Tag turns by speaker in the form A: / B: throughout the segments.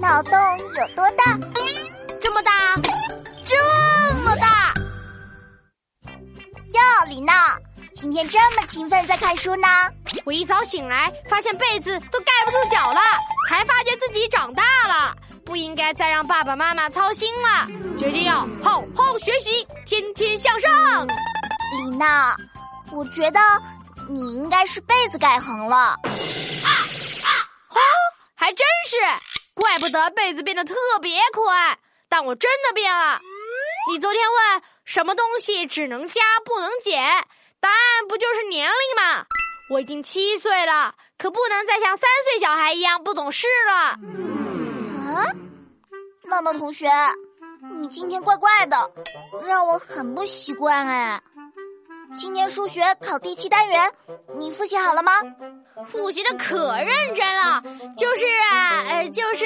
A: 脑洞有多大？
B: 这么大，这么大！
A: 哟，李娜，今天这么勤奋在看书呢？
B: 我一早醒来，发现被子都盖不住脚了，才发觉自己长大了，不应该再让爸爸妈妈操心了，决定要好好学习，天天向上。
A: 李娜，我觉得你应该是被子盖横了。啊
B: 啊！哦，还真是，怪不得被子变得特别宽。但我真的变了。你昨天问什么东西只能加不能减，答案不就是年龄吗？我已经七岁了，可不能再像三岁小孩一样不懂事了。
A: 啊，闹闹同学，你今天怪怪的，让我很不习惯哎。今年数学考第七单元，你复习好了吗？
B: 复习的可认真了，就是啊，呃，就是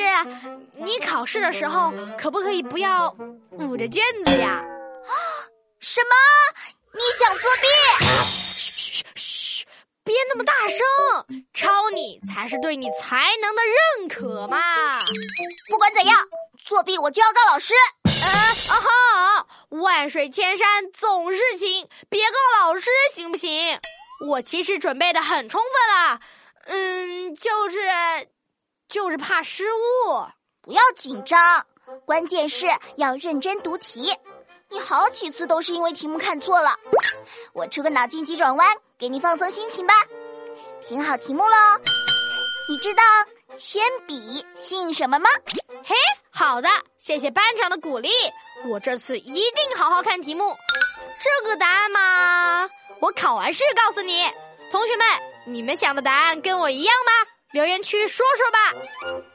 B: 你考试的时候可不可以不要捂着卷子呀？啊？
A: 什么？你想作弊？
B: 嘘嘘嘘嘘！别那么大声，抄你才是对你才能的认可嘛。
A: 不管怎样，作弊我就要告老师。
B: 呃，啊哈，万水千山总是情，别告老师行不行？我其实准备的很充分了，嗯，就是，就是怕失误。
A: 不要紧张，关键是要认真读题。你好几次都是因为题目看错了，我出个脑筋急转弯给你放松心情吧。听好题目喽，你知道铅笔姓什么吗？
B: 嘿，好的，谢谢班长的鼓励，我这次一定好好看题目。这个答案吗？我考完试告诉你，同学们，你们想的答案跟我一样吗？留言区说说吧。